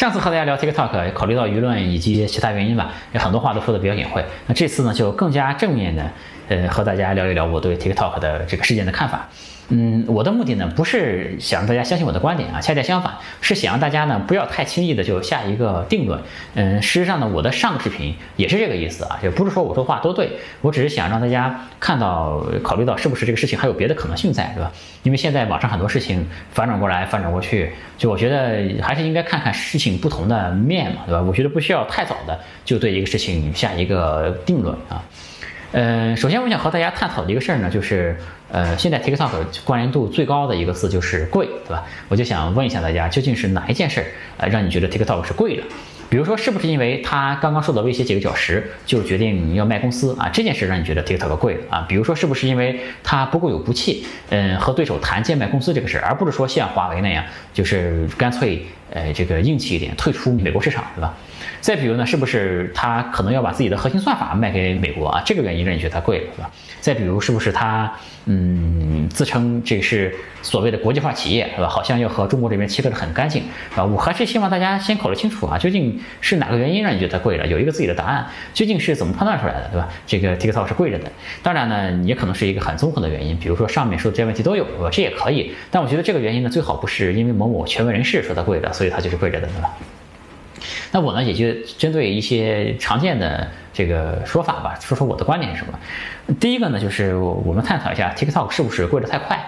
上次和大家聊 TikTok，考虑到舆论以及其他原因吧，有很多话都说的比较隐晦。那这次呢，就更加正面的，呃，和大家聊一聊我对 TikTok 的这个事件的看法。嗯，我的目的呢，不是想让大家相信我的观点啊，恰恰相反，是想让大家呢不要太轻易的就下一个定论。嗯，事实上呢，我的上个视频也是这个意思啊，也不是说我说话都对，我只是想让大家看到，考虑到是不是这个事情还有别的可能性在，对吧？因为现在网上很多事情反转过来，反转过去，就我觉得还是应该看看事情不同的面嘛，对吧？我觉得不需要太早的就对一个事情下一个定论啊。呃，首先我想和大家探讨的一个事儿呢，就是呃，现在 TikTok 关联度最高的一个字就是贵，对吧？我就想问一下大家，究竟是哪一件事儿呃让你觉得 TikTok 是贵的？比如说，是不是因为他刚刚受到威胁几个小时就决定要卖公司啊？这件事让你觉得 TikTok 贵了啊？比如说，是不是因为他不够有骨气，嗯，和对手谈贱卖公司这个事儿，而不是说像华为那样，就是干脆呃这个硬气一点退出美国市场，对吧？再比如呢，是不是他可能要把自己的核心算法卖给美国啊？这个原因让你觉得它贵了，是吧？再比如，是不是他嗯自称这是所谓的国际化企业，是吧？好像要和中国这边切割的很干净啊？我还是希望大家先考虑清楚啊，究竟是哪个原因让你觉得它贵了？有一个自己的答案，究竟是怎么判断出来的，对吧？这个 TikTok 是贵着的。当然呢，也可能是一个很综合的原因，比如说上面说的这些问题都有，对吧？这也可以。但我觉得这个原因呢，最好不是因为某某权威人士说它贵的，所以它就是贵着的，对吧？那我呢，也就针对一些常见的这个说法吧，说说我的观点是什么。第一个呢，就是我们探讨一下 TikTok 是不是贵得太快。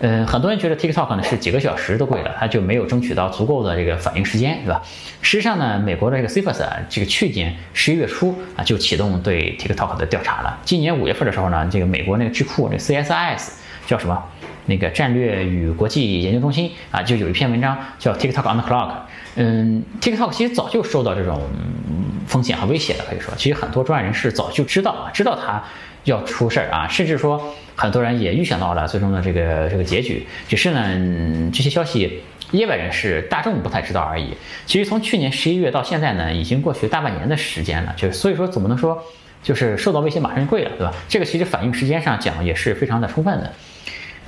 嗯，很多人觉得 TikTok 呢是几个小时都贵了，它就没有争取到足够的这个反应时间，是吧？实际上呢，美国的这个 CFS 啊，这个去年十一月初啊就启动对 TikTok 的调查了。今年五月份的时候呢，这个美国那个智库那 CSIS 叫什么？那个战略与国际研究中心啊，就有一篇文章叫 TikTok on the clock。嗯，TikTok 其实早就受到这种风险和威胁了，可以说，其实很多专业人士早就知道啊，知道它要出事儿啊，甚至说很多人也预想到了最终的这个这个结局，只是呢，这些消息业外人士大众不太知道而已。其实从去年十一月到现在呢，已经过去大半年的时间了，就是所以说怎么能说就是受到威胁马上就跪了，对吧？这个其实反应时间上讲也是非常的充分的。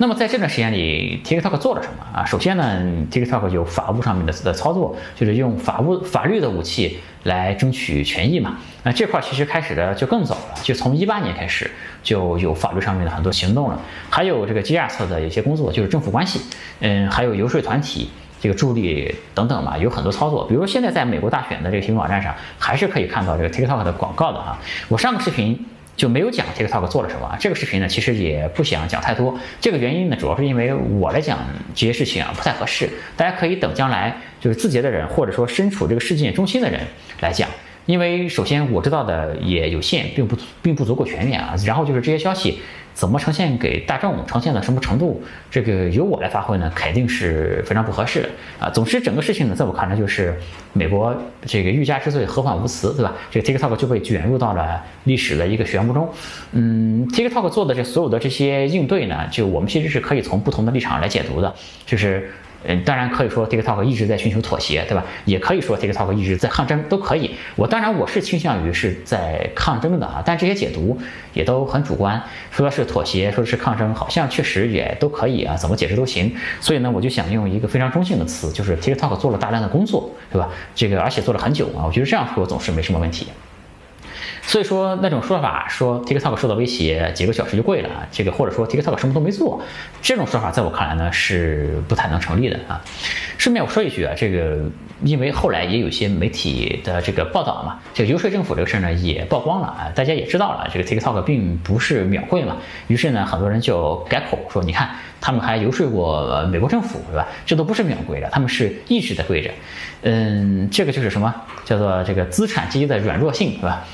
那么在这段时间里，TikTok 做了什么啊？首先呢，TikTok 有法务上面的的操作，就是用法务法律的武器来争取权益嘛。那这块其实开始的就更早了，就从一八年开始就有法律上面的很多行动了。还有这个 GR 侧的有些工作，就是政府关系，嗯，还有游说团体这个助力等等嘛，有很多操作。比如现在在美国大选的这个新闻网站上，还是可以看到这个 TikTok 的广告的哈。我上个视频。就没有讲 TikTok 做了什么啊。这个视频呢，其实也不想讲太多。这个原因呢，主要是因为我来讲这些事情啊不太合适。大家可以等将来就是字节的人，或者说身处这个事件中心的人来讲。因为首先我知道的也有限，并不并不足够全面啊。然后就是这些消息。怎么呈现给大众，呈现到什么程度，这个由我来发挥呢，肯定是非常不合适的啊。总之，整个事情呢，在我看来就是美国这个欲加之罪，何患无辞，对吧？这个 TikTok 就被卷入到了历史的一个漩涡中。嗯，TikTok 做的这所有的这些应对呢，就我们其实是可以从不同的立场来解读的，就是。嗯，当然可以说 TikTok 一直在寻求妥协，对吧？也可以说 TikTok 一直在抗争，都可以。我当然我是倾向于是在抗争的啊，但这些解读也都很主观，说是妥协，说是抗争，好像确实也都可以啊，怎么解释都行。所以呢，我就想用一个非常中性的词，就是 TikTok 做了大量的工作，对吧？这个而且做了很久啊，我觉得这样说总是没什么问题。所以说那种说法，说 TikTok 受到威胁，几个小时就跪了，这个或者说 TikTok 什么都没做，这种说法在我看来呢是不太能成立的啊。顺便我说一句啊，这个因为后来也有些媒体的这个报道嘛，这个游说政府这个事儿呢也曝光了啊，大家也知道了，这个 TikTok 并不是秒跪嘛，于是呢很多人就改口说，你看他们还游说过美国政府是吧？这都不是秒跪的，他们是一直在跪着。嗯，这个就是什么叫做这个资产阶级的软弱性是吧？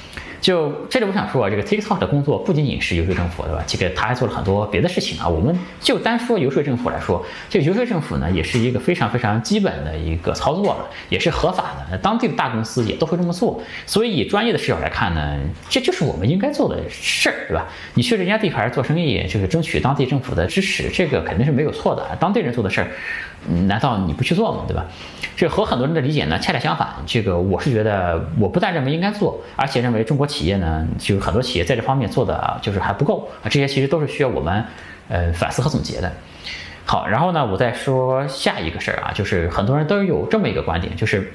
就这里，我想说啊，这个 TikTok 的工作不仅仅是游说政府，对吧？这个他还做了很多别的事情啊。我们就单说游说政府来说，这个游说政府呢，也是一个非常非常基本的一个操作了，也是合法的。当地的大公司也都会这么做。所以，以专业的视角来看呢，这就是我们应该做的事儿，对吧？你去人家地盘做生意，就是争取当地政府的支持，这个肯定是没有错的。当地人做的事儿。难道你不去做吗？对吧？这和很多人的理解呢，恰恰相反。这个我是觉得，我不但认为应该做，而且认为中国企业呢，就是很多企业在这方面做的就是还不够啊。这些其实都是需要我们呃反思和总结的。好，然后呢，我再说下一个事儿啊，就是很多人都有这么一个观点，就是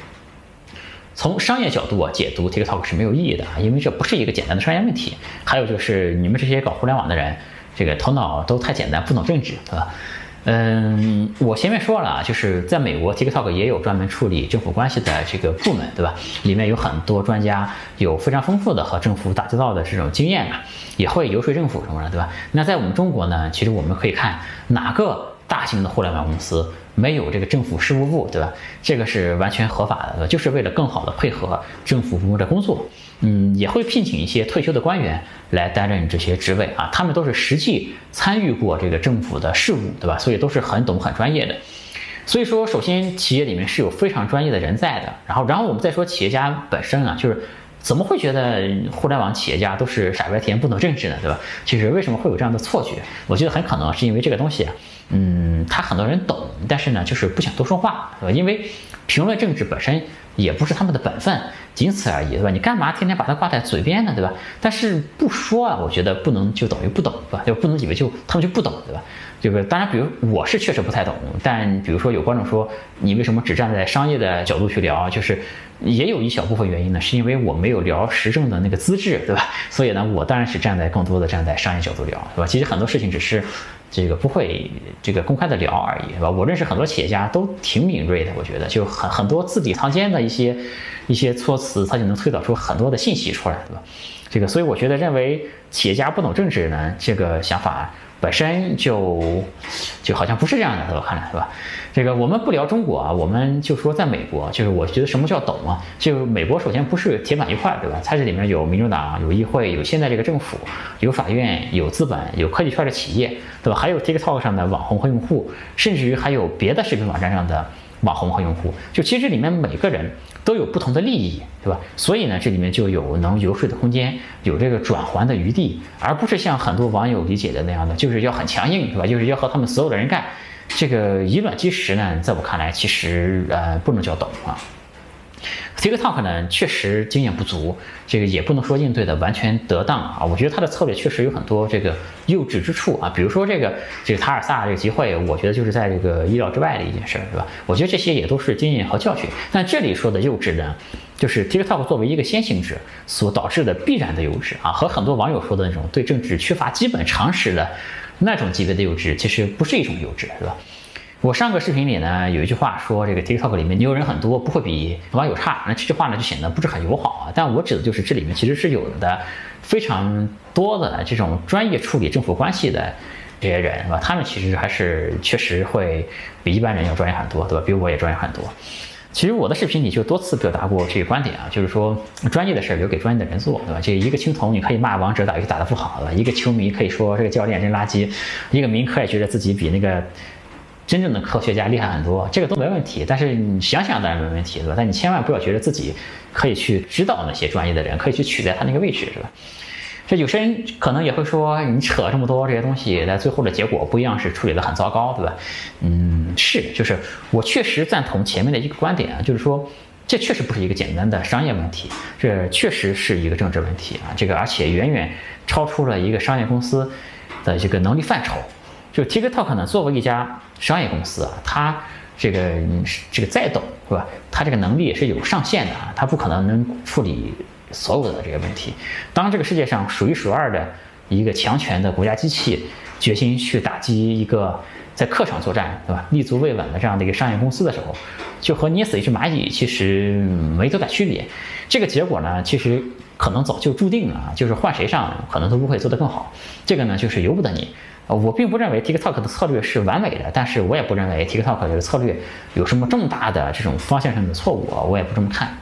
从商业角度啊解读 TikTok 是没有意义的啊，因为这不是一个简单的商业问题。还有就是你们这些搞互联网的人，这个头脑都太简单，不懂政治，对吧？嗯，我前面说了，就是在美国，TikTok 也有专门处理政府关系的这个部门，对吧？里面有很多专家，有非常丰富的和政府打交道的这种经验嘛，也会游说政府什么的，对吧？那在我们中国呢，其实我们可以看哪个大型的互联网公司没有这个政府事务部，对吧？这个是完全合法的，就是为了更好的配合政府部门的工作。嗯，也会聘请一些退休的官员来担任这些职位啊，他们都是实际参与过这个政府的事务，对吧？所以都是很懂、很专业的。所以说，首先企业里面是有非常专业的人在的。然后，然后我们再说企业家本身啊，就是怎么会觉得互联网企业家都是傻白甜、不懂政治呢？对吧？其实为什么会有这样的错觉？我觉得很可能是因为这个东西，嗯，他很多人懂，但是呢，就是不想多说话，对吧？因为评论政治本身也不是他们的本分。仅此而已，对吧？你干嘛天天把它挂在嘴边呢，对吧？但是不说啊，我觉得不能就等于不懂，对吧？就不能以为就他们就不懂，对吧？这个当然，比如我是确实不太懂，但比如说有观众说你为什么只站在商业的角度去聊，就是也有一小部分原因呢，是因为我没有聊时政的那个资质，对吧？所以呢，我当然是站在更多的站在商业角度聊，对吧？其实很多事情只是。这个不会这个公开的聊而已，是吧？我认识很多企业家都挺敏锐的，我觉得就很很多字里行间的一些一些措辞，他就能推导出很多的信息出来，对吧？这个，所以我觉得认为企业家不懂政治呢，这个想法。本身就就好像不是这样的，在我看来，是吧？这个我们不聊中国啊，我们就说在美国，就是我觉得什么叫懂啊？就美国首先不是铁板一块，对吧？它这里面有民主党，有议会，有现在这个政府，有法院，有资本，有科技圈的企业，对吧？还有 TikTok 上的网红和用户，甚至于还有别的视频网站上的网红和用户。就其实里面每个人。都有不同的利益，对吧？所以呢，这里面就有能游说的空间，有这个转还的余地，而不是像很多网友理解的那样的，就是要很强硬，对吧？就是要和他们所有的人干。这个以卵击石呢，在我看来，其实呃不能叫懂啊。TikTok 呢，确实经验不足，这个也不能说应对的完全得当啊。我觉得他的策略确实有很多这个幼稚之处啊。比如说这个这个塔尔萨这个集会，我觉得就是在这个意料之外的一件事，对吧？我觉得这些也都是经验和教训。但这里说的幼稚呢，就是 TikTok 作为一个先行者所导致的必然的幼稚啊，和很多网友说的那种对政治缺乏基本常识的那种级别的幼稚，其实不是一种幼稚，是吧？我上个视频里呢有一句话说，这个 TikTok 里面牛人很多，不会比网友差。那这句话呢就显得不是很友好啊。但我指的就是这里面其实是有的非常多的这种专业处理政府关系的这些人，是吧？他们其实还是确实会比一般人要专业很多，对吧？比我也专业很多。其实我的视频里就多次表达过这个观点啊，就是说专业的事儿留给专业的人做，对吧？这一个青铜你可以骂王者打游戏打得不好，了？一个球迷可以说这个教练真垃圾，一个民科也觉得自己比那个。真正的科学家厉害很多，这个都没问题。但是你想想当然没问题，对吧？但你千万不要觉得自己可以去指导那些专业的人，可以去取代他那个位置，是吧？这有些人可能也会说，你扯这么多这些东西，在最后的结果不一样是处理的很糟糕，对吧？嗯，是，就是我确实赞同前面的一个观点啊，就是说这确实不是一个简单的商业问题，这确实是一个政治问题啊。这个而且远远超出了一个商业公司的这个能力范畴。就 TikTok 呢，作为一家商业公司啊，它这个这个再懂是吧？它这个能力也是有上限的啊，它不可能能处理所有的这个问题。当这个世界上数一数二的一个强权的国家机器决心去打击一个在客场作战对吧、立足未稳的这样的一个商业公司的时候，就和捏死一只蚂蚁其实没多大区别。这个结果呢，其实可能早就注定了啊，就是换谁上可能都不会做得更好。这个呢，就是由不得你。我并不认为 TikTok 的策略是完美的，但是我也不认为 TikTok 这个策略有什么重大的这种方向上的错误，我也不这么看。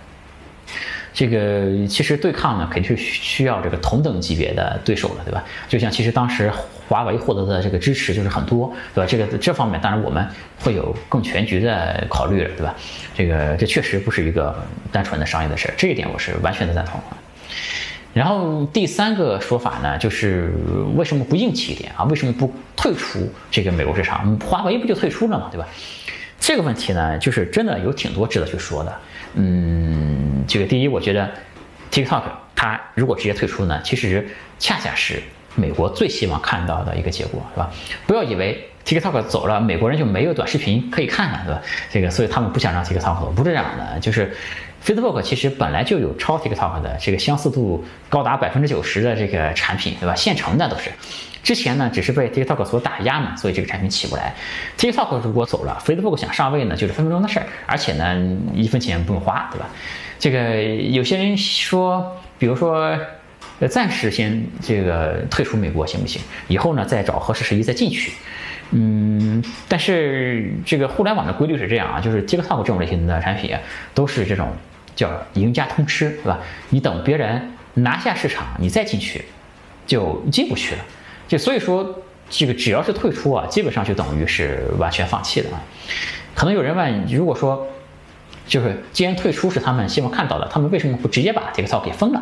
这个其实对抗呢，肯定是需要这个同等级别的对手了，对吧？就像其实当时华为获得的这个支持就是很多，对吧？这个这方面当然我们会有更全局的考虑了，对吧？这个这确实不是一个单纯的商业的事儿，这一点我是完全的赞同。然后第三个说法呢，就是为什么不硬气一点啊？为什么不退出这个美国市场？华为不就退出了嘛，对吧？这个问题呢，就是真的有挺多值得去说的。嗯，这个第一，我觉得 TikTok 它如果直接退出呢，其实恰恰是美国最希望看到的一个结果，是吧？不要以为 TikTok 走了，美国人就没有短视频可以看了，对吧？这个，所以他们不想让 TikTok 走，不是这样的，就是。Facebook 其实本来就有超 TikTok 的这个相似度高达百分之九十的这个产品，对吧？现成的都是。之前呢，只是被 TikTok 所打压嘛，所以这个产品起不来。TikTok 如果走了，Facebook 想上位呢，就是分分钟的事儿，而且呢，一分钱不用花，对吧？这个有些人说，比如说，暂时先这个退出美国行不行？以后呢，再找合适时机再进去。嗯，但是这个互联网的规律是这样啊，就是 TikTok 这种类型的产品都是这种叫赢家通吃，对吧？你等别人拿下市场，你再进去，就进不去了。就所以说，这个只要是退出啊，基本上就等于是完全放弃了啊。可能有人问，如果说，就是既然退出是他们希望看到的，他们为什么不直接把 TikTok 给封了？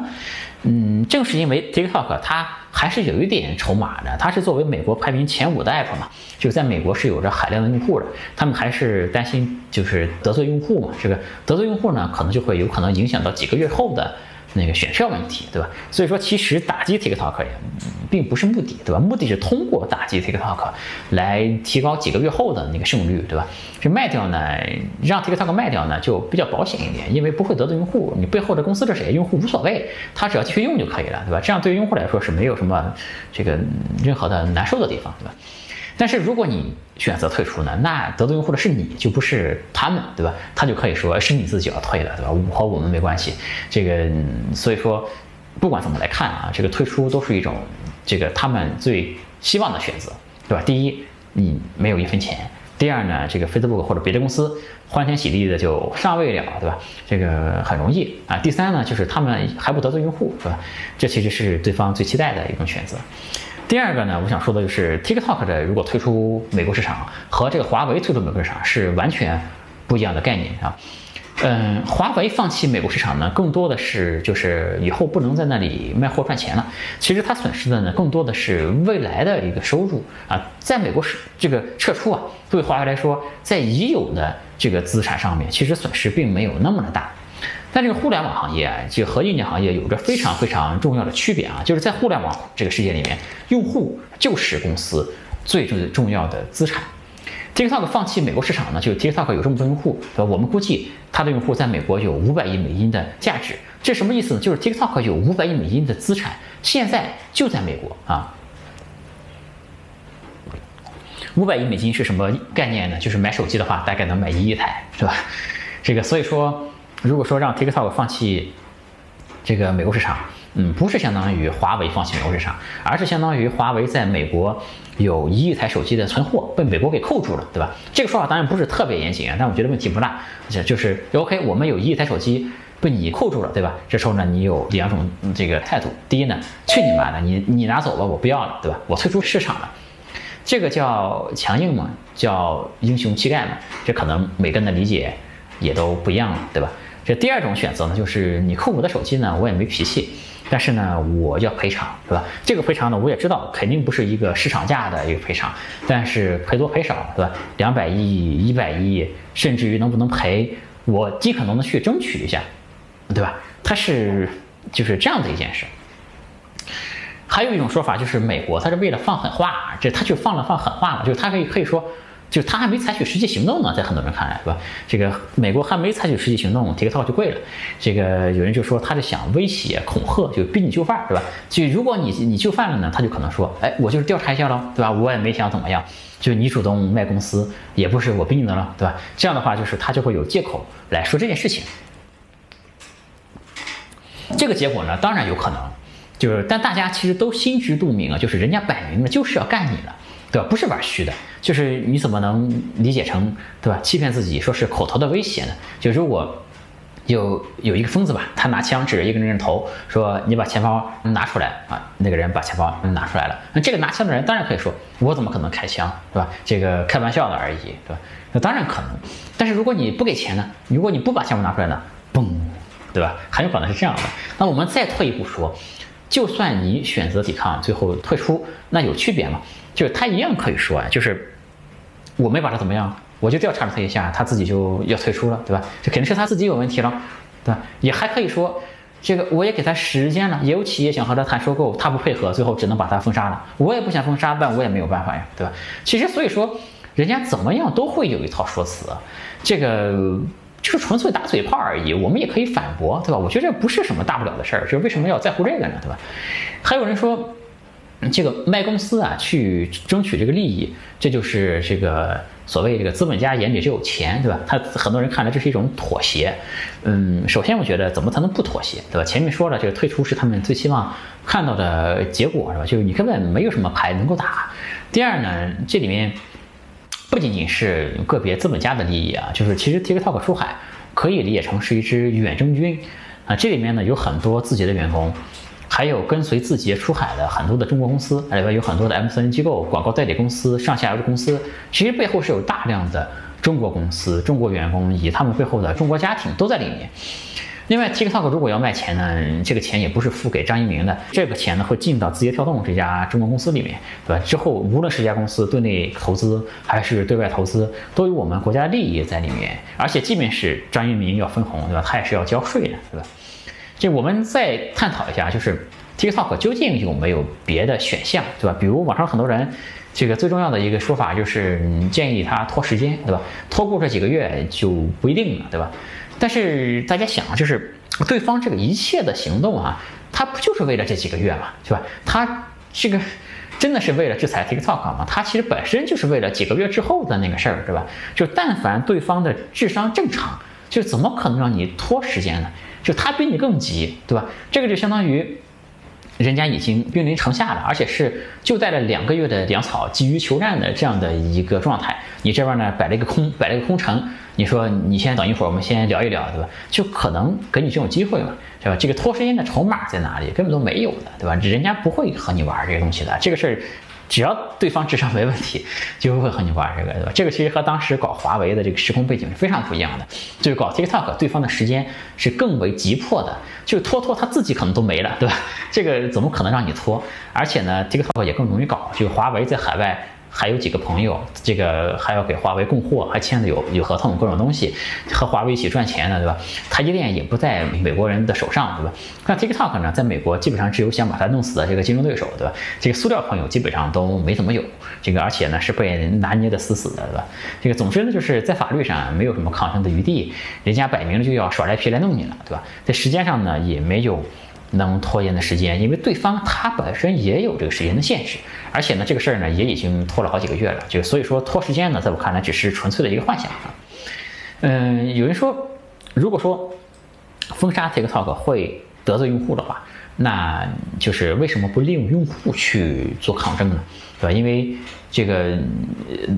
嗯，正是因为 TikTok 它还是有一点筹码的，它是作为美国排名前五的 app 嘛，就是在美国是有着海量的用户的，他们还是担心就是得罪用户嘛，这个得罪用户呢，可能就会有可能影响到几个月后的。那个选票问题，对吧？所以说，其实打击 TikTok 也并不是目的，对吧？目的是通过打击 TikTok 来提高几个月后的那个胜率，对吧？这卖掉呢，让 TikTok 卖掉呢，就比较保险一点，因为不会得罪用户。你背后的公司是谁，用户无所谓，他只要继续用就可以了，对吧？这样对于用户来说是没有什么这个任何的难受的地方，对吧？但是如果你选择退出呢，那得罪用户的是你，就不是他们，对吧？他就可以说是你自己要退的，对吧？我和我们没关系。这个，所以说，不管怎么来看啊，这个退出都是一种这个他们最希望的选择，对吧？第一，你没有一分钱；第二呢，这个 Facebook 或者别的公司欢天喜地的就上位了，对吧？这个很容易啊。第三呢，就是他们还不得罪用户，对吧？这其实是对方最期待的一种选择。第二个呢，我想说的就是 TikTok 的如果退出美国市场，和这个华为退出美国市场是完全不一样的概念啊。嗯，华为放弃美国市场呢，更多的是就是以后不能在那里卖货赚钱了。其实它损失的呢，更多的是未来的一个收入啊。在美国是这个撤出啊，对华为来说，在已有的这个资产上面，其实损失并没有那么的大。但这个互联网行业啊，就和硬件行业有着非常非常重要的区别啊，就是在互联网这个世界里面，用户就是公司最最重要的资产。TikTok 放弃美国市场呢，就 TikTok 有这么多用户，对吧？我们估计它的用户在美国有五百亿美金的价值，这什么意思呢？就是 TikTok 有五百亿美金的资产，现在就在美国啊。五百亿美金是什么概念呢？就是买手机的话，大概能买一亿台，是吧？这个所以说。如果说让 TikTok 放弃这个美国市场，嗯，不是相当于华为放弃美国市场，而是相当于华为在美国有一亿台手机的存货被美国给扣住了，对吧？这个说法当然不是特别严谨啊，但我觉得问题不大，就是 OK，我们有一亿台手机被你扣住了，对吧？这时候呢，你有两种这个态度，第一呢，去你妈的，你你拿走吧，我不要了，对吧？我退出市场了，这个叫强硬嘛，叫英雄气概嘛，这可能每个人的理解也都不一样了，对吧？这第二种选择呢，就是你扣我的手机呢，我也没脾气，但是呢，我要赔偿，对吧？这个赔偿呢，我也知道肯定不是一个市场价的一个赔偿，但是赔多赔少，对吧？两百亿、一百亿，甚至于能不能赔，我尽可能的去争取一下，对吧？它是就是这样的一件事。还有一种说法就是美国它是为了放狠话，这他就放了放狠话了，就是他可以可以说。就他还没采取实际行动呢，在很多人看来，是吧？这个美国还没采取实际行动，TikTok 就贵了。这个有人就说他是想威胁、恐吓，就逼你就范，对吧？就如果你你就范了呢，他就可能说，哎，我就是调查一下喽，对吧？我也没想怎么样，就你主动卖公司，也不是我逼你的了，对吧？这样的话，就是他就会有借口来说这件事情。这个结果呢，当然有可能，就是但大家其实都心知肚明啊，就是人家摆明了就是要干你了。对吧？不是玩虚的，就是你怎么能理解成对吧？欺骗自己说是口头的威胁呢？就如果有有一个疯子吧，他拿枪指着一个人的头，说你把钱包拿出来啊，那个人把钱包拿出来了，那这个拿枪的人当然可以说，我怎么可能开枪，对吧？这个开玩笑的而已，对吧？那当然可能，但是如果你不给钱呢？如果你不把钱包拿出来呢？嘣，对吧？很有可能是这样的。那我们再退一步说，就算你选择抵抗，最后退出，那有区别吗？就是他一样可以说啊，就是我没把他怎么样，我就调查了他一下，他自己就要退出了，对吧？这肯定是他自己有问题了，对吧？也还可以说，这个我也给他时间了，也有企业想和他谈收购，他不配合，最后只能把他封杀了。我也不想封杀，但我也没有办法呀，对吧？其实所以说，人家怎么样都会有一套说辞，这个。就是纯粹打嘴炮而已，我们也可以反驳，对吧？我觉得这不是什么大不了的事儿，就是为什么要在乎这个呢，对吧？还有人说。这个卖公司啊，去争取这个利益，这就是这个所谓这个资本家眼里只有钱，对吧？他很多人看来这是一种妥协。嗯，首先我觉得怎么才能不妥协，对吧？前面说了，这个退出是他们最希望看到的结果，是吧？就是你根本没有什么牌能够打。第二呢，这里面不仅仅是个别资本家的利益啊，就是其实 TikTok 出海可以理解成是一支远征军啊，这里面呢有很多字节的员工。还有跟随字节出海的很多的中国公司，里边有很多的 MCN 机构、广告代理公司、上下游的公司，其实背后是有大量的中国公司、中国员工以及他们背后的中国家庭都在里面。另外，TikTok 如果要卖钱呢，这个钱也不是付给张一鸣的，这个钱呢会进到字节跳动这家中国公司里面，对吧？之后无论是家公司对内投资还是对外投资，都有我们国家利益在里面。而且，即便是张一鸣要分红，对吧？他也是要交税的，对吧？这我们再探讨一下，就是 TikTok 究竟有没有别的选项，对吧？比如网上很多人，这个最重要的一个说法就是建议他拖时间，对吧？拖过这几个月就不一定了，对吧？但是大家想，就是对方这个一切的行动啊，他不就是为了这几个月嘛，是吧？他这个真的是为了制裁 TikTok 吗？他其实本身就是为了几个月之后的那个事儿，对吧？就但凡对方的智商正常，就怎么可能让你拖时间呢？就他比你更急，对吧？这个就相当于人家已经兵临城下了，而且是就带了两个月的粮草，急于求战的这样的一个状态。你这边呢摆了一个空，摆了一个空城。你说你先等一会儿，我们先聊一聊，对吧？就可能给你这种机会嘛，对吧？这个拖时间的筹码在哪里？根本都没有的，对吧？人家不会和你玩这个东西的，这个事儿。只要对方智商没问题，就会和你玩这个，对吧？这个其实和当时搞华为的这个时空背景是非常不一样的。就是搞 TikTok，对方的时间是更为急迫的，就拖拖他自己可能都没了，对吧？这个怎么可能让你拖？而且呢，TikTok 也更容易搞，就华为在海外。还有几个朋友，这个还要给华为供货，还签的有有合同，各种东西，和华为一起赚钱的，对吧？台积电也不在美国人的手上，对吧？那 TikTok 呢，在美国基本上只有想把它弄死的这个竞争对手，对吧？这个塑料朋友基本上都没怎么有，这个而且呢是被人拿捏的死死的，对吧？这个总之呢，就是在法律上没有什么抗争的余地，人家摆明了就要耍赖皮来弄你了，对吧？在时间上呢也没有。能拖延的时间，因为对方他本身也有这个时间的限制，而且呢，这个事儿呢也已经拖了好几个月了，就所以说拖时间呢，在我看来只是纯粹的一个幻想啊。嗯，有人说，如果说封杀 TikTok 会得罪用户的话。那就是为什么不利用用户去做抗争呢？对吧？因为这个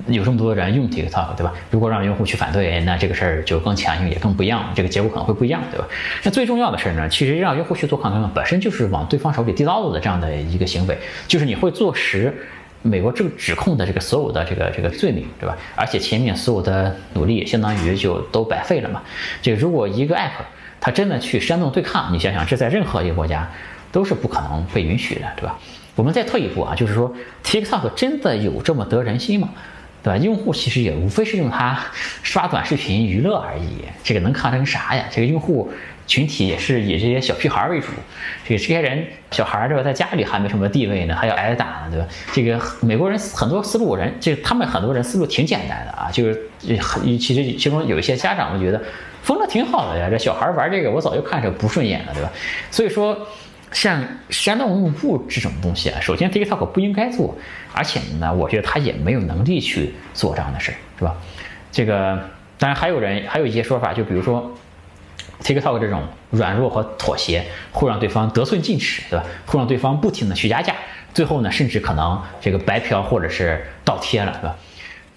有这么多人用 TikTok，对吧？如果让用户去反对，那这个事儿就更强硬，也更不一样，这个结果可能会不一样，对吧？那最重要的事儿呢，其实让用户去做抗争，本身就是往对方手里递刀子的这样的一个行为，就是你会坐实美国这个指控的这个所有的这个这个罪名，对吧？而且前面所有的努力相当于就都白费了嘛。这如果一个 app 它真的去煽动对抗，你想想，这在任何一个国家。都是不可能被允许的，对吧？我们再退一步啊，就是说，TikTok 真的有这么得人心吗？对吧？用户其实也无非是用它刷短视频娱乐而已，这个能抗成啥呀？这个用户群体也是以这些小屁孩为主，这个这些人小孩对吧，在家里还没什么地位呢，还要挨打呢，对吧？这个美国人很多思路人，这他们很多人思路挺简单的啊，就是很其实其中有一些家长们觉得封了挺好的呀，这小孩玩这个我早就看着不顺眼了，对吧？所以说。像煽动用户这种东西啊，首先 TikTok 不应该做，而且呢，我觉得他也没有能力去做这样的事儿，是吧？这个当然还有人还有一些说法，就比如说 TikTok 这种软弱和妥协会让对方得寸进尺，对吧？会让对方不停的去压价，最后呢，甚至可能这个白嫖或者是倒贴了，对吧？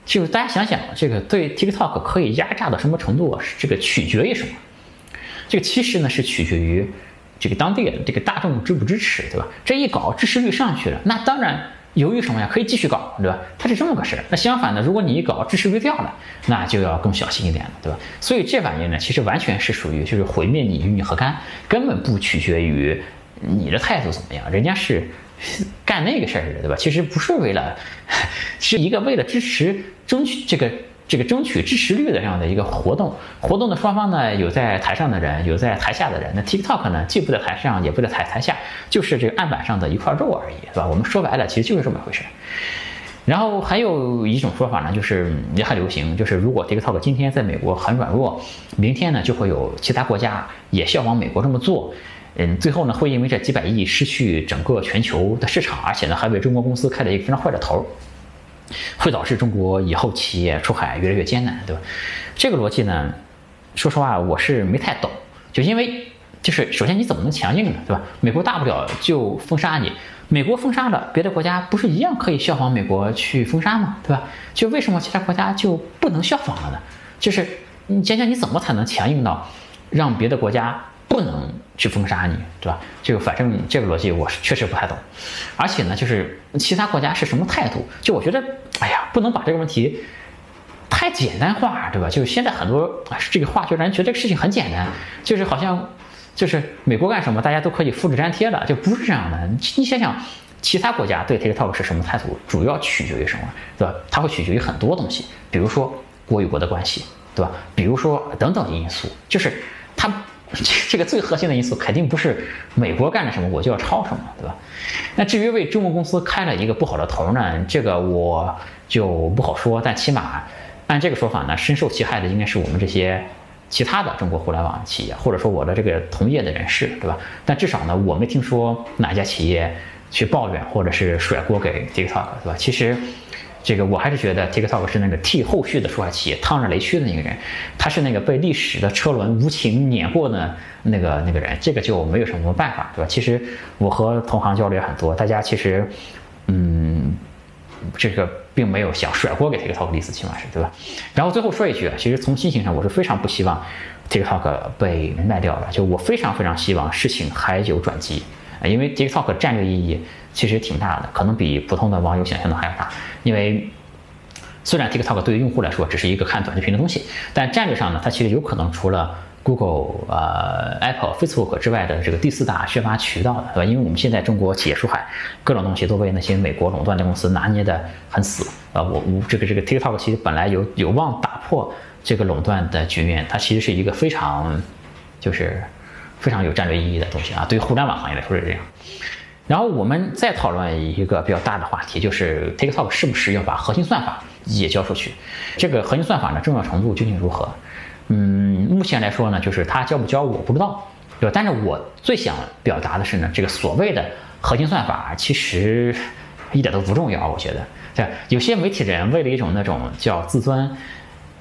就大家想想，这个对 TikTok 可以压榨到什么程度啊？这个取决于什么？这个其实呢是取决于。这个当地的这个大众支不支持，对吧？这一搞支持率上去了，那当然由于什么呀？可以继续搞，对吧？它是这么个事儿。那相反的，如果你一搞支持率掉了，那就要更小心一点了，对吧？所以这玩意呢，其实完全是属于就是毁灭你与你何干，根本不取决于你的态度怎么样。人家是干那个事儿的，对吧？其实不是为了，是一个为了支持争取这个。这个争取支持率的这样的一个活动，活动的双方呢，有在台上的人，有在台下的人。那 TikTok 呢，既不在台上，也不在台台下，就是这个案板上的一块肉而已，是吧？我们说白了，其实就是这么回事。然后还有一种说法呢，就是也很流行，就是如果 TikTok 今天在美国很软弱，明天呢就会有其他国家也效仿美国这么做，嗯，最后呢会因为这几百亿失去整个全球的市场，而且呢还为中国公司开了一个非常坏的头，会导致中国以后企业出海越来越艰难，对吧？这个逻辑呢，说实话我是没太懂，就因为就是首先你怎么能强硬呢，对吧？美国大不了就封杀你。美国封杀了，别的国家不是一样可以效仿美国去封杀吗？对吧？就为什么其他国家就不能效仿了呢？就是你想想你怎么才能强硬到让别的国家不能去封杀你，对吧？就反正这个逻辑我是确实不太懂。而且呢，就是其他国家是什么态度？就我觉得，哎呀，不能把这个问题太简单化，对吧？就是现在很多这个话就让人觉得这个事情很简单，就是好像。就是美国干什么，大家都可以复制粘贴的，就不是这样的。你想想，其他国家对 TikTok 是什么态度，主要取决于什么，对吧？它会取决于很多东西，比如说国与国的关系，对吧？比如说等等因素，就是 这个最核心的因素肯定不是美国干了什么我就要抄什么，对吧？那至于为中国公司开了一个不好的头呢，这个我就不好说。但起码按这个说法呢，深受其害的应该是我们这些。其他的中国互联网企业，或者说我的这个同业的人士，对吧？但至少呢，我没听说哪家企业去抱怨或者是甩锅给 TikTok，对吧？其实，这个我还是觉得 TikTok 是那个替后续的出海企业趟着雷区的那个人，他是那个被历史的车轮无情碾过的那个那个人，这个就没有什么办法，对吧？其实我和同行交流很多，大家其实，嗯。这个并没有想甩锅给 TikTok 的意思，起码是对吧？然后最后说一句啊，其实从心情上，我是非常不希望 TikTok 被卖掉的。就我非常非常希望事情还有转机，因为 TikTok 战略意义其实挺大的，可能比普通的网友想象的还要大。因为虽然 TikTok 对于用户来说只是一个看短视频的东西，但战略上呢，它其实有可能除了 Google、呃 Apple、Facebook 之外的这个第四大宣发渠道的，对吧？因为我们现在中国企业出海，各种东西都被那些美国垄断的公司拿捏的很死啊。我我这个这个 TikTok 其实本来有有望打破这个垄断的局面，它其实是一个非常就是非常有战略意义的东西啊。对于互联网行业来说是这样。然后我们再讨论一个比较大的话题，就是 TikTok 是不是要把核心算法也交出去？这个核心算法呢，重要程度究竟如何？嗯，目前来说呢，就是他教不教我不知道，对吧？但是我最想表达的是呢，这个所谓的核心算法其实一点都不重要，我觉得。对，有些媒体人为了一种那种叫自尊，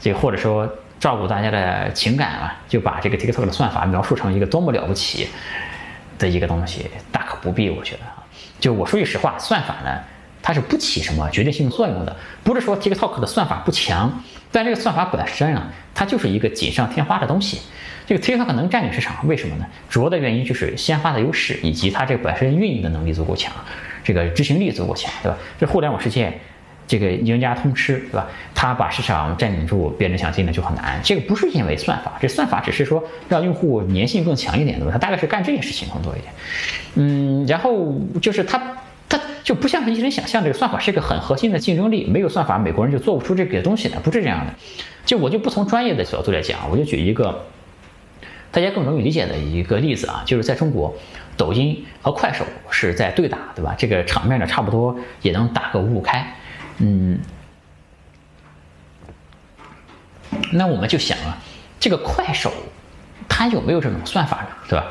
这或者说照顾大家的情感啊，就把这个 TikTok 的算法描述成一个多么了不起的一个东西，大可不必，我觉得啊。就我说句实话，算法呢，它是不起什么决定性作用的，不是说 TikTok 的算法不强。但这个算法本身啊，它就是一个锦上添花的东西。这个 TikTok 能占领市场，为什么呢？主要的原因就是先发的优势，以及它这个本身运营的能力足够强，这个执行力足够强，对吧？这互联网世界，这个赢家通吃，对吧？他把市场占领住，别人想进来就很难。这个不是因为算法，这算法只是说让用户粘性更强一点，对吧？它大概是干这件事情更多一点。嗯，然后就是他。它就不像是一人想象，这个算法是一个很核心的竞争力，没有算法，美国人就做不出这个东西来，不是这样的。就我就不从专业的角度来讲，我就举一个大家更容易理解的一个例子啊，就是在中国，抖音和快手是在对打，对吧？这个场面呢，差不多也能打个五五开。嗯，那我们就想啊，这个快手它有没有这种算法呢？对吧？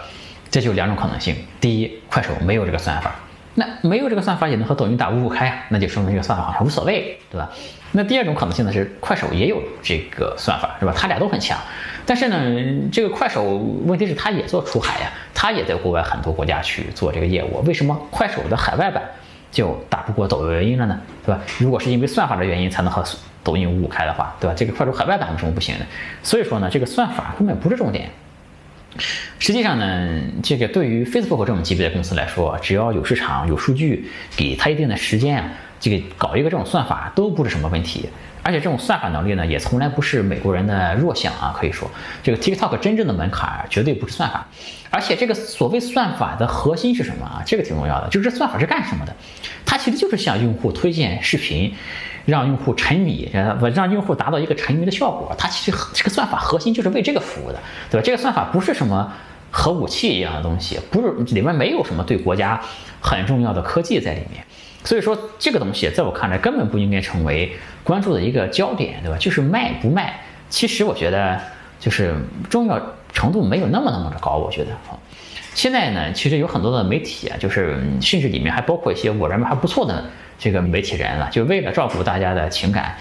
这就两种可能性：第一，快手没有这个算法。那没有这个算法也能和抖音打五五开啊，那就说明这个算法无所谓，对吧？那第二种可能性呢是快手也有这个算法，是吧？它俩都很强，但是呢，这个快手问题是它也做出海呀，它也在国外很多国家去做这个业务，为什么快手的海外版就打不过抖音了呢？对吧？如果是因为算法的原因才能和抖音五五开的话，对吧？这个快手海外版为什么不行呢？所以说呢，这个算法根本不是重点。实际上呢，这个对于 Facebook 这种级别的公司来说，只要有市场、有数据，给他一定的时间啊，这个搞一个这种算法都不是什么问题。而且这种算法能力呢，也从来不是美国人的弱项啊。可以说，这个 TikTok 真正的门槛绝对不是算法。而且这个所谓算法的核心是什么啊？这个挺重要的，就是这算法是干什么的？它其实就是向用户推荐视频。让用户沉迷，让让用户达到一个沉迷的效果，它其实这个算法核心就是为这个服务的，对吧？这个算法不是什么核武器一样的东西，不是里面没有什么对国家很重要的科技在里面。所以说这个东西在我看来根本不应该成为关注的一个焦点，对吧？就是卖不卖，其实我觉得就是重要程度没有那么那么的高，我觉得啊。现在呢，其实有很多的媒体啊，就是甚至里面还包括一些我认为还不错的这个媒体人了，就为了照顾大家的情感，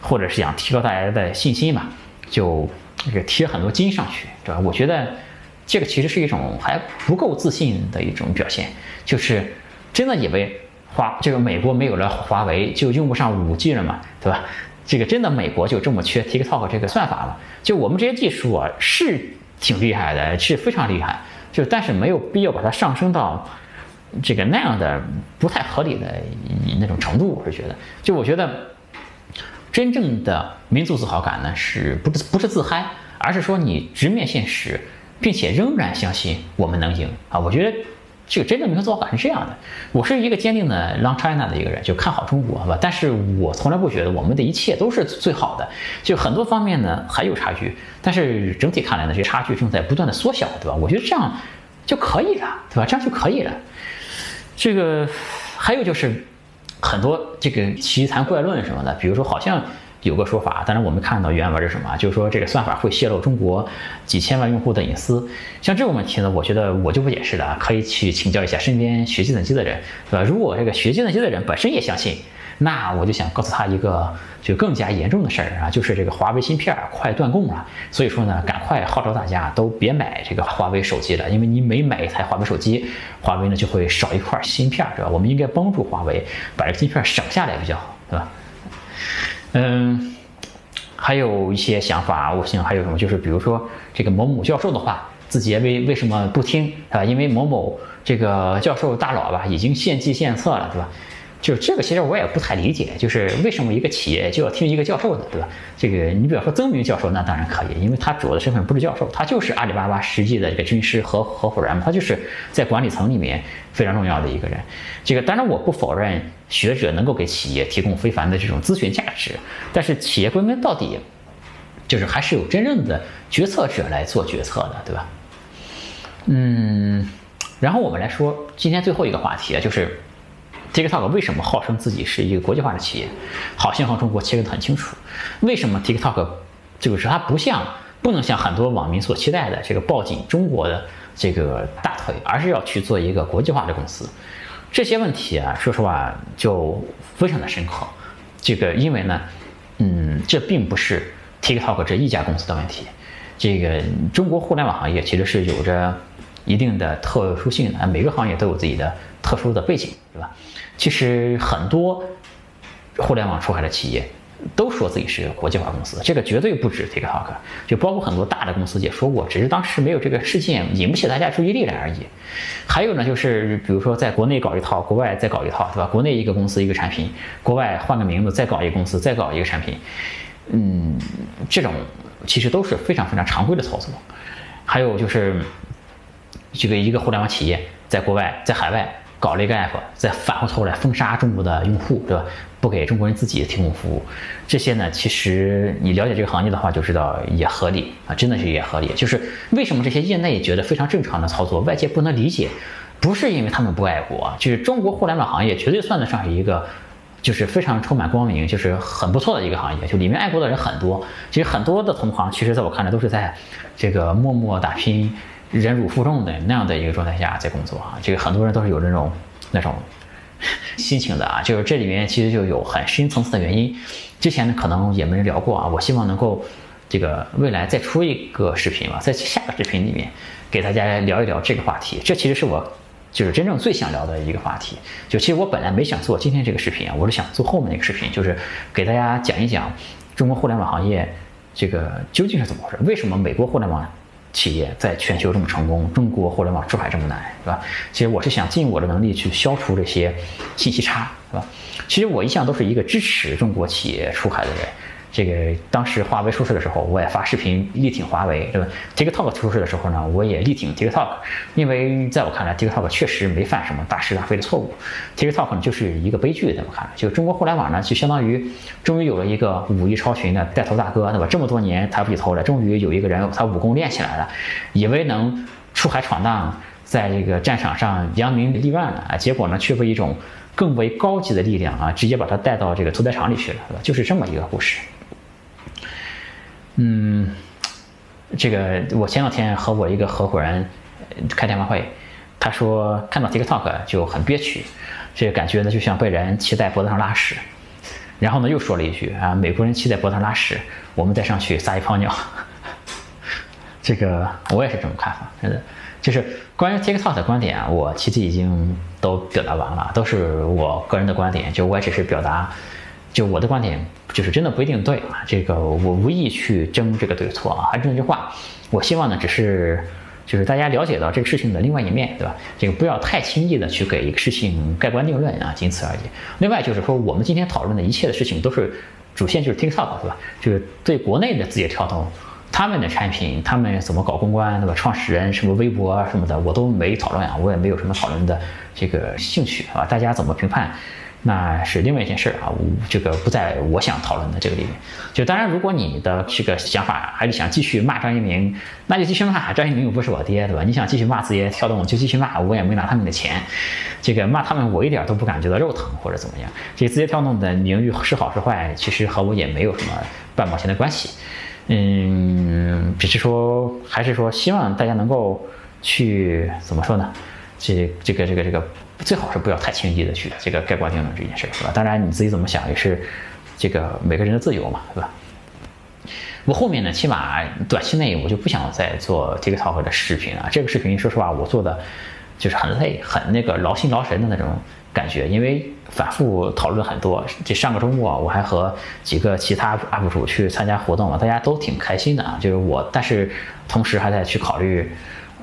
或者是想提高大家的信心嘛，就这个贴很多金上去，对吧？我觉得这个其实是一种还不够自信的一种表现，就是真的以为华这个美国没有了华为就用不上五 G 了嘛，对吧？这个真的美国就这么缺 TikTok 这个算法了？就我们这些技术啊是挺厉害的，是非常厉害。就但是没有必要把它上升到这个那样的不太合理的那种程度，我是觉得，就我觉得真正的民族自豪感呢，是不是不是自嗨，而是说你直面现实，并且仍然相信我们能赢啊！我觉得。这个真正民族自豪感是这样的，我是一个坚定的 Long China 的一个人，就看好中国，好吧？但是我从来不觉得我们的一切都是最好的，就很多方面呢还有差距，但是整体看来呢，这差距正在不断的缩小，对吧？我觉得这样就可以了，对吧？这样就可以了。这个还有就是很多这个奇谈怪论什么的，比如说好像。有个说法，当然我们看到原文是什么？就是说这个算法会泄露中国几千万用户的隐私。像这种问题呢，我觉得我就不解释了，可以去请教一下身边学计算机的人，对吧？如果这个学计算机的人本身也相信，那我就想告诉他一个就更加严重的事儿啊，就是这个华为芯片快断供了。所以说呢，赶快号召大家都别买这个华为手机了，因为你每买一台华为手机，华为呢就会少一块芯片，对吧？我们应该帮助华为把这个芯片省下来比较好，对吧？嗯，还有一些想法，我想还有什么，就是比如说这个某某教授的话，字节为为什么不听，啊？因为某某这个教授大佬吧，已经献计献策了，对吧？就这个，其实我也不太理解，就是为什么一个企业就要听一个教授的，对吧？这个你比方说曾明教授，那当然可以，因为他主要的身份不是教授，他就是阿里巴巴实际的这个军师和合伙人嘛，他就是在管理层里面非常重要的一个人。这个当然我不否认学者能够给企业提供非凡的这种咨询价值，但是企业归根到底，就是还是有真正的决策者来做决策的，对吧？嗯，然后我们来说今天最后一个话题啊，就是。TikTok 为什么号称自己是一个国际化的企业？好像和中国切割得很清楚。为什么 TikTok 就是它不像不能像很多网民所期待的这个抱紧中国的这个大腿，而是要去做一个国际化的公司？这些问题啊，说实话就非常的深刻。这个因为呢，嗯，这并不是 TikTok 这一家公司的问题。这个中国互联网行业其实是有着一定的特殊性的，每个行业都有自己的特殊的背景，对吧？其实很多互联网出海的企业都说自己是国际化公司，这个绝对不止 TikTok，就包括很多大的公司也说过，只是当时没有这个事件引不起大家注意力来而已。还有呢，就是比如说在国内搞一套，国外再搞一套，对吧？国内一个公司一个产品，国外换个名字再搞一个公司再搞一个产品，嗯，这种其实都是非常非常常规的操作。还有就是这个一个互联网企业在国外在海外。搞了一个 app，再反过头来封杀中国的用户，对吧？不给中国人自己提供服务，这些呢，其实你了解这个行业的话，就知道也合理啊，真的是也合理。就是为什么这些业内觉得非常正常的操作，外界不能理解，不是因为他们不爱国，就是中国互联网行业绝对算得上是一个，就是非常充满光明，就是很不错的一个行业，就里面爱国的人很多。其实很多的同行，其实在我看来都是在这个默默打拼。忍辱负重的那样的一个状态下在工作啊，这个很多人都是有这种那种心情的啊，就是这里面其实就有很深层次的原因。之前呢可能也没人聊过啊，我希望能够这个未来再出一个视频吧，在下个视频里面给大家聊一聊这个话题。这其实是我就是真正最想聊的一个话题。就其实我本来没想做今天这个视频啊，我是想做后面那个视频，就是给大家讲一讲中国互联网行业这个究竟是怎么回事，为什么美国互联网。企业在全球这么成功，中国互联网出海这么难，是吧？其实我是想尽我的能力去消除这些信息差，是吧？其实我一向都是一个支持中国企业出海的人。这个当时华为出事的时候，我也发视频力挺华为，对吧？TikTok 出事的时候呢，我也力挺 TikTok，因为在我看来，TikTok 确实没犯什么大是大非的错误，TikTok 呢就是一个悲剧，在我看，就中国互联网呢就相当于终于有了一个武艺超群的带头大哥，对吧？这么多年抬不起头来，终于有一个人他武功练起来了，以为能出海闯荡。在这个战场上扬名立万了啊，结果呢却被一种更为高级的力量啊，直接把他带到这个屠宰场里去了，就是这么一个故事。嗯，这个我前两天和我一个合伙人开电话会，他说看到 TikTok 就很憋屈，这个感觉呢就像被人骑在脖子上拉屎。然后呢又说了一句啊，美国人骑在脖子上拉屎，我们再上去撒一泡尿。这个我也是这种看法，真的。就是关于 TikTok 的观点，我其实已经都表达完了，都是我个人的观点。就我也只是表达，就我的观点，就是真的不一定对啊。这个我无意去争这个对错啊。还是那句话，我希望呢，只是就是大家了解到这个事情的另外一面对吧？这个不要太轻易的去给一个事情盖棺定论啊，仅此而已。另外就是说，我们今天讨论的一切的事情都是主线就是 TikTok 对吧？就是对国内的字节跳动。他们的产品，他们怎么搞公关，对吧？创始人什么微博啊什么的，我都没讨论啊，我也没有什么讨论的这个兴趣啊。大家怎么评判，那是另外一件事啊，这个不在我想讨论的这个里面。就当然，如果你的这个想法还是想继续骂张一鸣，那就继续骂，张一鸣又不是我爹，对吧？你想继续骂字节跳动，就继续骂，我也没拿他们的钱，这个骂他们我一点都不感觉到肉疼或者怎么样。这字节跳动的名誉是好是坏，其实和我也没有什么半毛钱的关系。嗯，只是说，还是说，希望大家能够去怎么说呢？这、这个、这个、这个，最好是不要太轻易的去这个盖棺定论这件事，是吧？当然你自己怎么想也是这个每个人的自由嘛，对吧？我后面呢，起码短期内我就不想再做 TikTok 的视频了。这个视频说实话，我做的就是很累，很那个劳心劳神的那种。感觉，因为反复讨论很多，这上个周末我还和几个其他 UP 主去参加活动了，大家都挺开心的啊。就是我，但是同时还在去考虑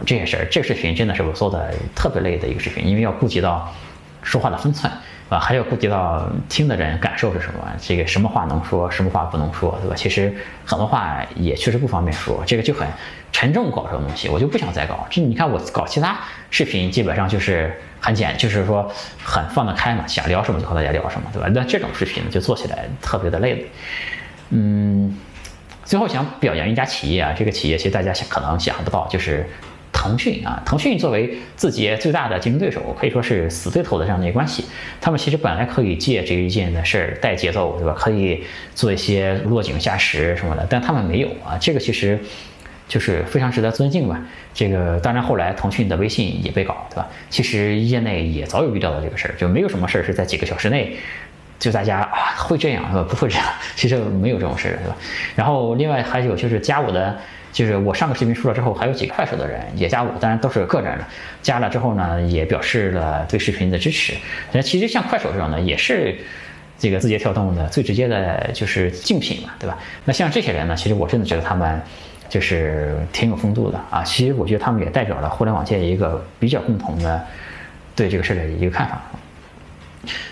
这些事儿。这个视频真的是我做的特别累的一个视频，因为要顾及到说话的分寸，啊，还要顾及到听的人感受是什么，这个什么话能说，什么话不能说，对吧？其实很多话也确实不方便说，这个就很沉重，搞这个东西，我就不想再搞。这你看我搞其他视频，基本上就是。很简，就是说很放得开嘛，想聊什么就和大家聊什么，对吧？那这种视频就做起来特别的累。嗯，最后想表扬一家企业啊，这个企业其实大家想可能想不到，就是 腾讯啊。腾讯作为字节最大的竞争对手，可以说是死对头的这样的一个关系。他们其实本来可以借这一件的事儿带节奏，对吧？可以做一些落井下石什么的，但他们没有啊。这个其实。就是非常值得尊敬吧。这个当然后来腾讯的微信也被搞，对吧？其实业内也早有预料到这个事儿，就没有什么事儿是在几个小时内就大家啊会这样，是吧？不会这样，其实没有这种事儿，对吧？然后另外还有就是加我的，就是我上个视频出了之后，还有几个快手的人也加我，当然都是个人的。加了之后呢，也表示了对视频的支持。那其实像快手这种呢，也是这个字节跳动的最直接的就是竞品嘛，对吧？那像这些人呢，其实我真的觉得他们。就是挺有风度的啊，其实我觉得他们也代表了互联网界一个比较共同的对这个事的一个看法。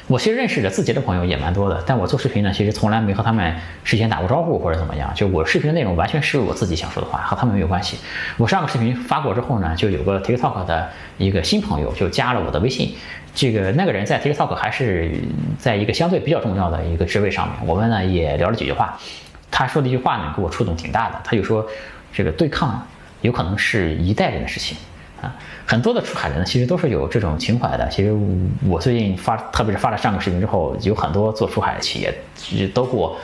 我其实认识的字节的朋友也蛮多的，但我做视频呢，其实从来没和他们事先打过招呼或者怎么样。就我视频的内容完全是我自己想说的话，和他们没有关系。我上个视频发过之后呢，就有个 TikTok 的一个新朋友就加了我的微信，这个那个人在 TikTok 还是在一个相对比较重要的一个职位上面，我们呢也聊了几句话。他说的一句话呢，给我触动挺大的。他就说，这个对抗有可能是一代人的事情啊。很多的出海人呢，其实都是有这种情怀的。其实我最近发，特别是发了上个视频之后，有很多做出海的企业都给我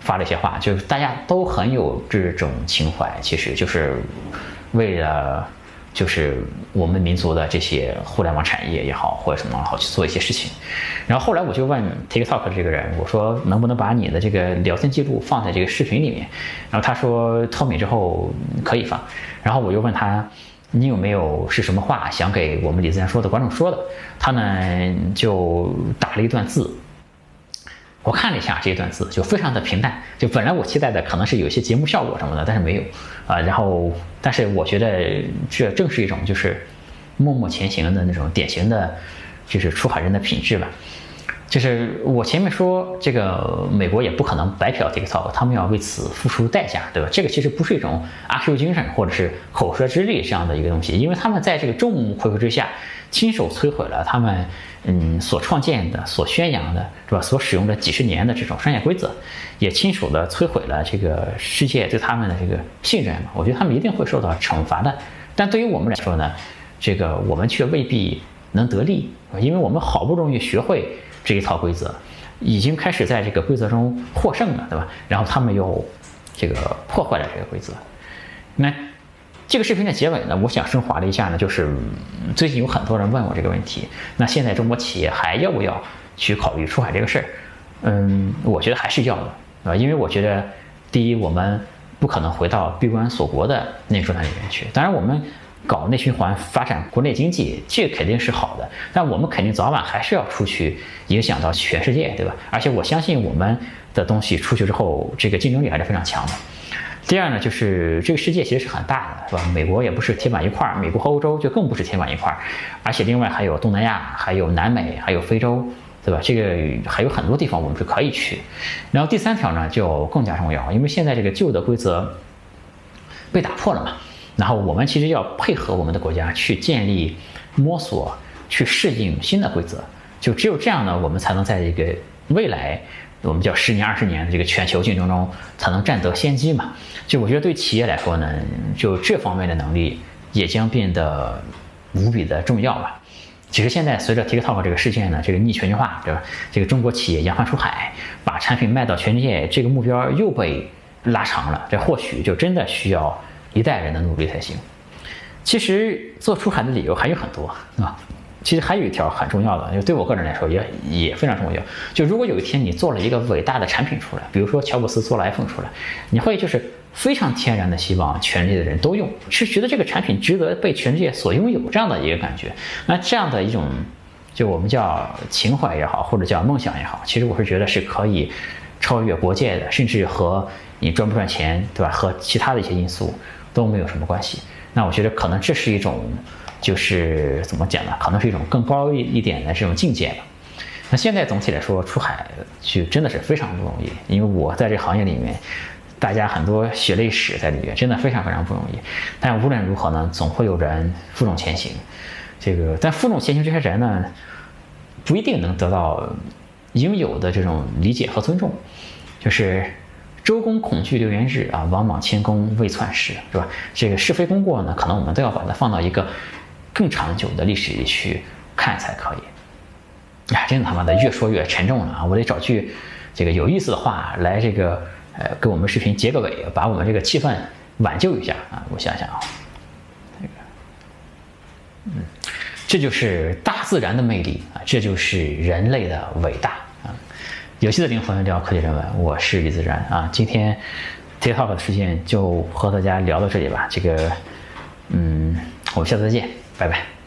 发了一些话，就是大家都很有这种情怀，其实就是为了。就是我们民族的这些互联网产业也好，或者什么好去做一些事情。然后后来我就问 TikTok 这个人，我说能不能把你的这个聊天记录放在这个视频里面？然后他说脱敏之后可以放。然后我又问他，你有没有是什么话想给我们李自然说的观众说的？他呢就打了一段字。我看了一下这一段字，就非常的平淡。就本来我期待的可能是有一些节目效果什么的，但是没有啊。然后，但是我觉得这正是一种就是默默前行的那种典型的，就是出海人的品质吧。就是我前面说这个美国也不可能白嫖 TikTok，他们要为此付出代价，对吧？这个其实不是一种阿 Q 精神或者是口舌之力这样的一个东西，因为他们在这个众目睽睽之下亲手摧毁了他们嗯所创建的、所宣扬的，是吧？所使用的几十年的这种商业规则，也亲手的摧毁了这个世界对他们的这个信任嘛。我觉得他们一定会受到惩罚的。但对于我们来说呢，这个我们却未必能得利，因为我们好不容易学会这一套规则，已经开始在这个规则中获胜了，对吧？然后他们又这个破坏了这个规则。那这个视频的结尾呢，我想升华了一下呢，就是最近有很多人问我这个问题，那现在中国企业还要不要去考虑出海这个事儿？嗯，我觉得还是要的，啊，因为我觉得第一，我们不可能回到闭关锁国的那个状态里面去。当然，我们搞内循环发展国内经济，这肯定是好的。但我们肯定早晚还是要出去，影响到全世界，对吧？而且我相信我们的东西出去之后，这个竞争力还是非常强的。第二呢，就是这个世界其实是很大的，是吧？美国也不是铁板一块儿，美国和欧洲就更不是铁板一块儿，而且另外还有东南亚，还有南美，还有非洲。对吧？这个还有很多地方我们是可以去。然后第三条呢，就更加重要，因为现在这个旧的规则被打破了嘛。然后我们其实要配合我们的国家去建立、摸索、去适应新的规则。就只有这样呢，我们才能在这个未来我们叫十年、二十年的这个全球竞争中才能占得先机嘛。就我觉得对企业来说呢，就这方面的能力也将变得无比的重要吧。其实现在随着 TikTok 这个事件呢，这个逆全球化，对吧？这个中国企业研发出海，把产品卖到全世界，这个目标又被拉长了。这或许就真的需要一代人的努力才行。其实做出海的理由还有很多啊。其实还有一条很重要的，就对我个人来说也也非常重要。就如果有一天你做了一个伟大的产品出来，比如说乔布斯做了 iPhone 出来，你会就是非常天然的希望全世界的人都用，是觉得这个产品值得被全世界所拥有这样的一个感觉。那这样的一种，就我们叫情怀也好，或者叫梦想也好，其实我是觉得是可以超越国界的，甚至和你赚不赚钱，对吧？和其他的一些因素都没有什么关系。那我觉得可能这是一种。就是怎么讲呢？可能是一种更高一一点的这种境界吧。那现在总体来说，出海去真的是非常不容易，因为我在这行业里面，大家很多血泪史在里面，真的非常非常不容易。但无论如何呢，总会有人负重前行。这个，但负重前行这些人呢，不一定能得到应有的这种理解和尊重。就是周公恐惧流言日啊，王莽谦恭未篡时，是吧？这个是非功过呢，可能我们都要把它放到一个。更长久的历史里去看才可以。呀，真他妈的越说越沉重了啊！我得找句这个有意思的话来这个呃给我们视频结个尾，把我们这个气氛挽救一下啊！我想想啊，这个，嗯，这就是大自然的魅力啊，这就是人类的伟大！有趣的灵魂聊科技人文，我是李自然啊。今天 TikTok 的事件就和大家聊到这里吧。这个，嗯，我们下次再见。拜拜。